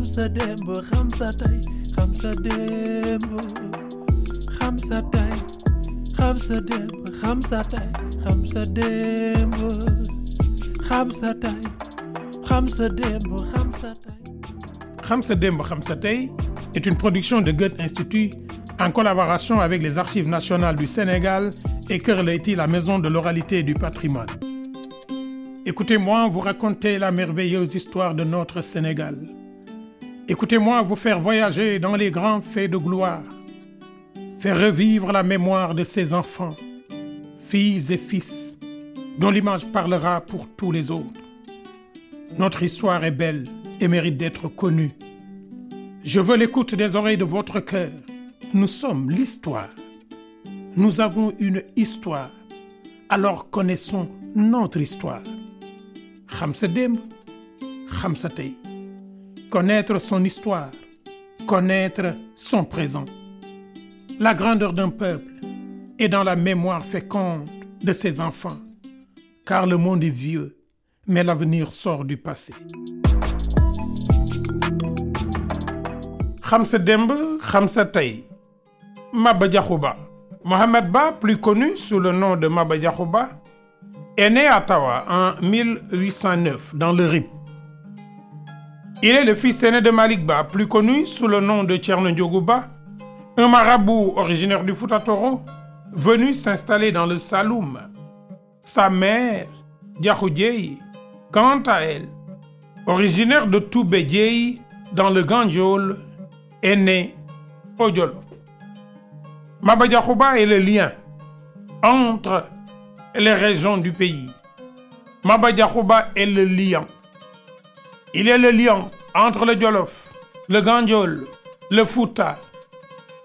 xam sa démb xam sa tey xam sa démb xam sa tey xam sa démb xam sa tey xam sa démb xam est une production de Goethe Institut en collaboration avec les Archives nationales du Sénégal et Leyti, la maison de l'oralité et du patrimoine. Écoutez-moi vous raconter la merveilleuse histoire de notre Sénégal. Écoutez-moi vous faire voyager dans les grands faits de gloire. Faire revivre la mémoire de ces enfants, filles et fils, dont l'image parlera pour tous les autres. Notre histoire est belle et mérite d'être connue. Je veux l'écoute des oreilles de votre cœur. Nous sommes l'histoire. Nous avons une histoire. Alors connaissons notre histoire. Xam sa. Connaître son histoire, connaître son présent. La grandeur d'un peuple est dans la mémoire féconde de ses enfants, car le monde est vieux, mais l'avenir sort du passé. Ba. Mohamed Ba, plus connu sous le nom de Maba Diakhou Ba, est né à Tawa en 1809 dans le Rip. Il est le fils aîné de Malik Ba, plus connu sous le nom de Thierno Ndiogou Ba, un marabout originaire du Fouta Toro, venu s'installer dans le Saloum. Sa mère, Diakhou Dieye, quant à elle, originaire de Toubé Dieye dans le Gandiol, est née au Jolof. Maba est le lien entre les régions du pays. Maba est le lion. Il est le lion entre le Jolof, le Gandiol, le Fouta,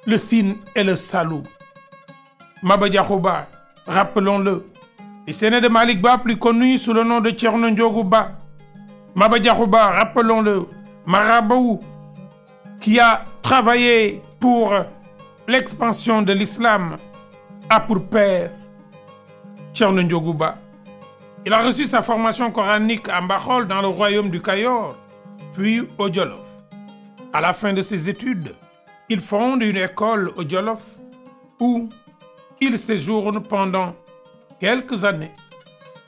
le Sine et le Saloum. Maba Diakhou Ba, rappelons-le, est né de Malik Ba, plus connu sous le nom de Thierno Ndiogou Ba. Maba Diakhou Ba, rappelons-le, marabout qui a travaillé pour l'expansion de l'islam, a pour père Thierno Ndiogou Ba. Il a reçu sa formation coranique à Mbachol dans le royaume du Cayor, puis au Jolof. À la fin de ses études, il fonde une école au Jolof où il séjourne pendant quelques années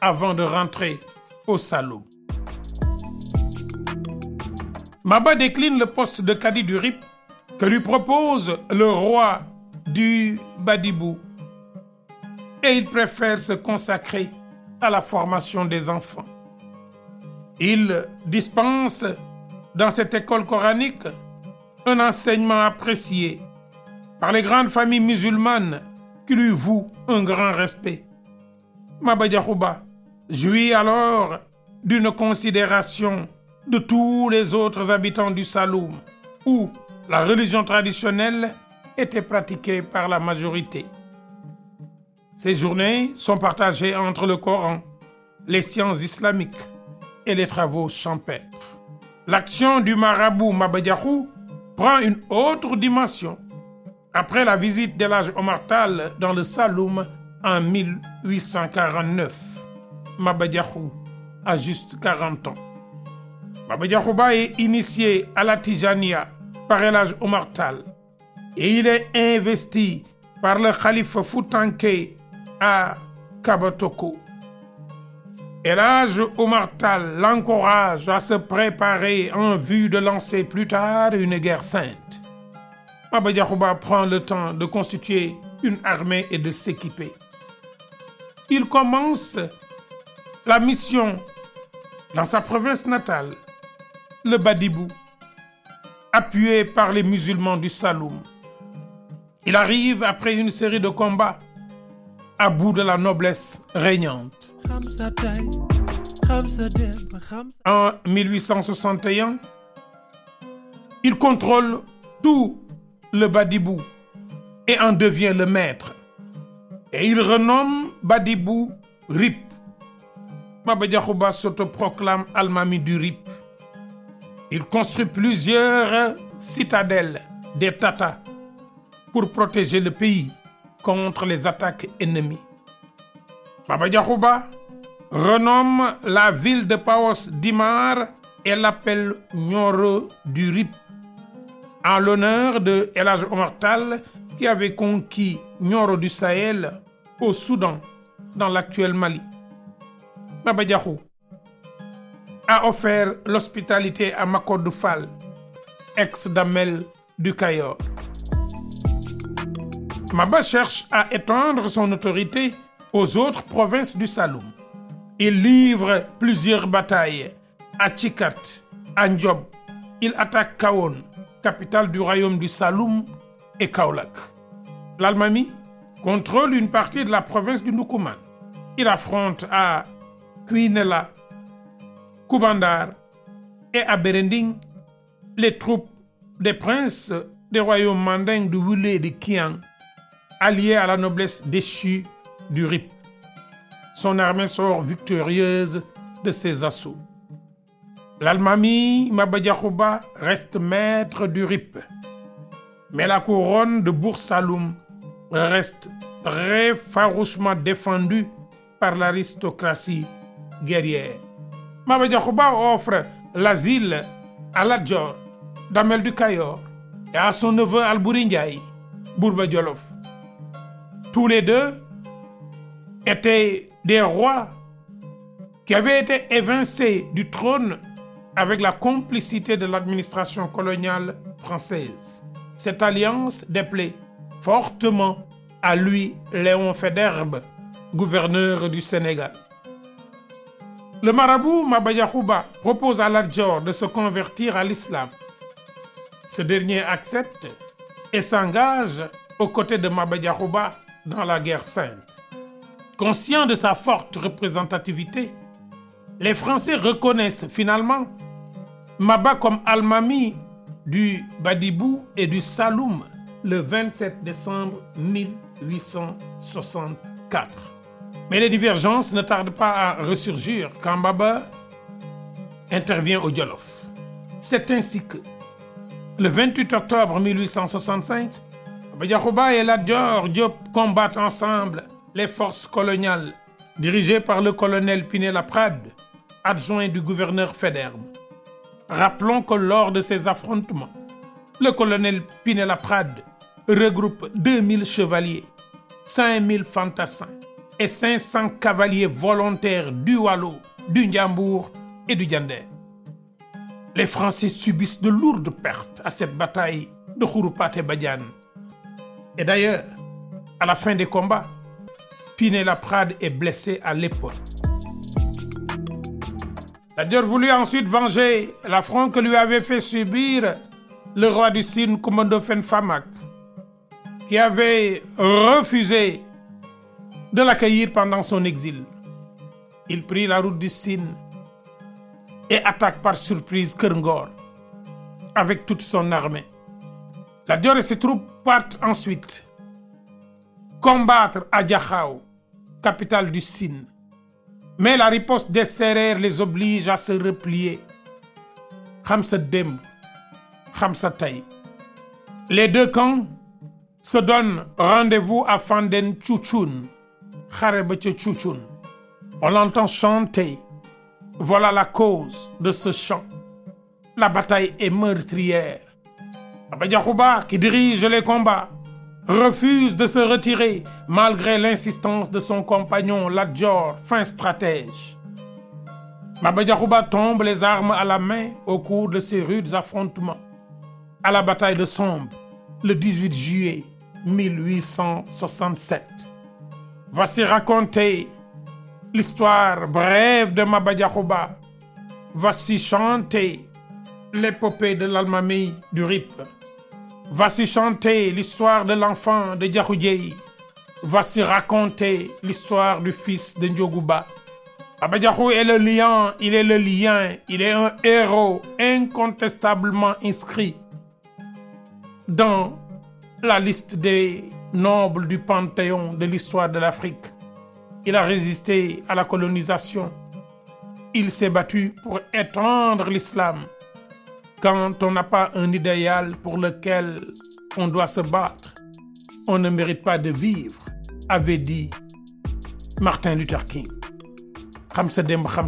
avant de rentrer au Saloum. Maba décline le poste de cadi du Rip que lui propose le roi du Badibou et il préfère se consacrer à la formation des enfants. Il dispense dans cette école coranique un enseignement apprécié par les grandes familles musulmanes qui lui vouent un grand respect. Maba Diakhou Ba jouit alors d'une considération de tous les autres habitants du Saloum, où la religion traditionnelle était pratiquée par la majorité. Ces journées sont partagées entre le Coran, les sciences islamiques et les travaux champêtres. L'action du marabout Maba Diakhou prend une autre dimension après la visite d'El Hadj Omar Tall dans le Saloum en 1849. Maba Diakhou a juste 40 ans. Maba Diakhou Ba est initié à la Tijania par El Hadj Omar Tall et il est investi par le khalife Foutanké à Kabatoko. El Hadj Omar Tall l'encourage à se préparer en vue de lancer plus tard une guerre sainte. Maba Diakhou Ba prend le temps de constituer une armée et de s'équiper. Il commence la mission dans sa province natale, le Badibou, appuyé par les musulmans du Saloum. Il arrive après une série de combats à bout de la noblesse régnante. En 1861, il contrôle tout le Badibou et en devient le maître. Et il renomme Badibou Rip. Maba Diakhou Ba s'autoproclame Almami du Rip. Il construit plusieurs citadelles des Tata pour protéger le pays contre les attaques ennemies. Maba Diakhou Ba renomme la ville de Paos Dimar et l'appelle Nioro du Rip en l'honneur de El Hadj Omar Tall qui avait conquis Nioro du Sahel au Soudan dans l'actuel Mali. Baba a offert l'hospitalité à Makodou Fall, ex-Damel du Cayor. Maba cherche à étendre son autorité aux autres provinces du Saloum. Il livre plusieurs batailles à Tchikat, à Ndiob. Il attaque Kahone, capitale du royaume du Saloum, et Kaolack. L'Almami contrôle une partie de la province du Ndoukoumane. Il affronte à Kouinela, Koubandar et à Berending les troupes des princes des royaumes mandingues de Wulé et de Kiang, alliés à la noblesse déchue du Rip. Son armée sort victorieuse de ses assauts. L'Almami Maba Diakhou Ba reste maître du Rip. Mais la couronne de Bour-Saloum reste très farouchement défendue par l'aristocratie guerrière. Maba Diakhou Ba offre l'asile à Lat Dior, Damel du Cayor et à son neveu Albouri Ndiaye, Bourba Djolof. Tous les deux étaient des rois qui avaient été évincés du trône avec la complicité de l'administration coloniale française. Cette alliance déplaît fortement à lui Léon Faidherbe, gouverneur du Sénégal. Le marabout Maba Diakhou Ba propose à Lat Dior de se convertir à l'islam. Ce dernier accepte et s'engage aux côtés de Maba Diakhou Ba dans la guerre sainte. Conscient de sa forte représentativité, les Français reconnaissent finalement Maba comme almami du Badibou et du Saloum le 27 décembre 1864. Mais les divergences ne tardent pas à ressurgir quand Maba intervient au Djolof. C'est ainsi que, le 28 octobre 1865, Maba Diakhou Ba et Lat Dior combattent ensemble les forces coloniales dirigées par le colonel Pinet-Laprade, adjoint du gouverneur Faidherbe. Rappelons que lors de ces affrontements, le colonel Pinet-Laprade regroupe 2000 chevaliers, 5000 fantassins et 500 cavaliers volontaires du Waalo, du Ndiambour et du Diender. Les Français subissent de lourdes pertes à cette bataille de Khouroupaté Badiane. Et d'ailleurs, à la fin des combats, Pinet-Laprade est blessé à l'épaule. Dior voulut ensuite venger l'affront que lui avait fait subir le roi du Sine Ndoffène Famac, qui avait refusé de l'accueillir pendant son exil. Il prit la route du Sine et attaque par surprise Kër Ngor avec toute son armée. Lat Dior et ses troupes partent ensuite combattre à Diakhao, capitale du Sine. Mais la riposte des Sérères les oblige à se replier. Les deux camps se donnent rendez-vous à ba ca Tchoutchoune. On l'entend chanter. Voilà la cause de ce chant. La bataille est meurtrière. Maba Diakhou Ba, qui dirige les combats, refuse de se retirer malgré l'insistance de son compagnon Lat Dior, fin stratège. Maba Diakhou Ba tombe les armes à la main au cours de ces rudes affrontements à la bataille de Sombe le 18 juillet 1867. Voici raconter l'histoire brève de Maba Diakhou Ba. Voici chanter l'épopée de l'Almami du Rip. Voici chanter l'histoire de l'enfant de Diakhou Dièye. Voici raconter l'histoire du fils de Ndiogou Ba. Maba Diakhou est le lion, il est le lien, il est un héros incontestablement inscrit dans la liste des nobles du panthéon de l'histoire de l'Afrique. Il a résisté à la colonisation. Il s'est battu pour étendre l'islam. Quand on n'a pas un idéal pour lequel on doit se battre, on ne mérite pas de vivre, avait dit Martin Luther King. xam sa démb xam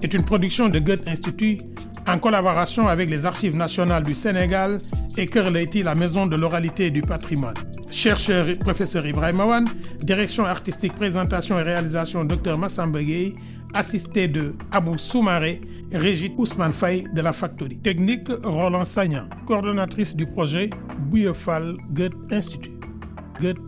est une production de Goethe Institut en collaboration avec les Archives nationales du Sénégal et Kër la maison de l'oralité et du patrimoine. Chercheur professeur Ibrahima Wane, direction artistique, présentation et réalisation Dr Massamba assisté de Abou Soumaré, Régit Ousmane Faye de la Factory. Technique Roland Sagnan, coordonnatrice du projet Bouillefal Goethe Institut. Goethe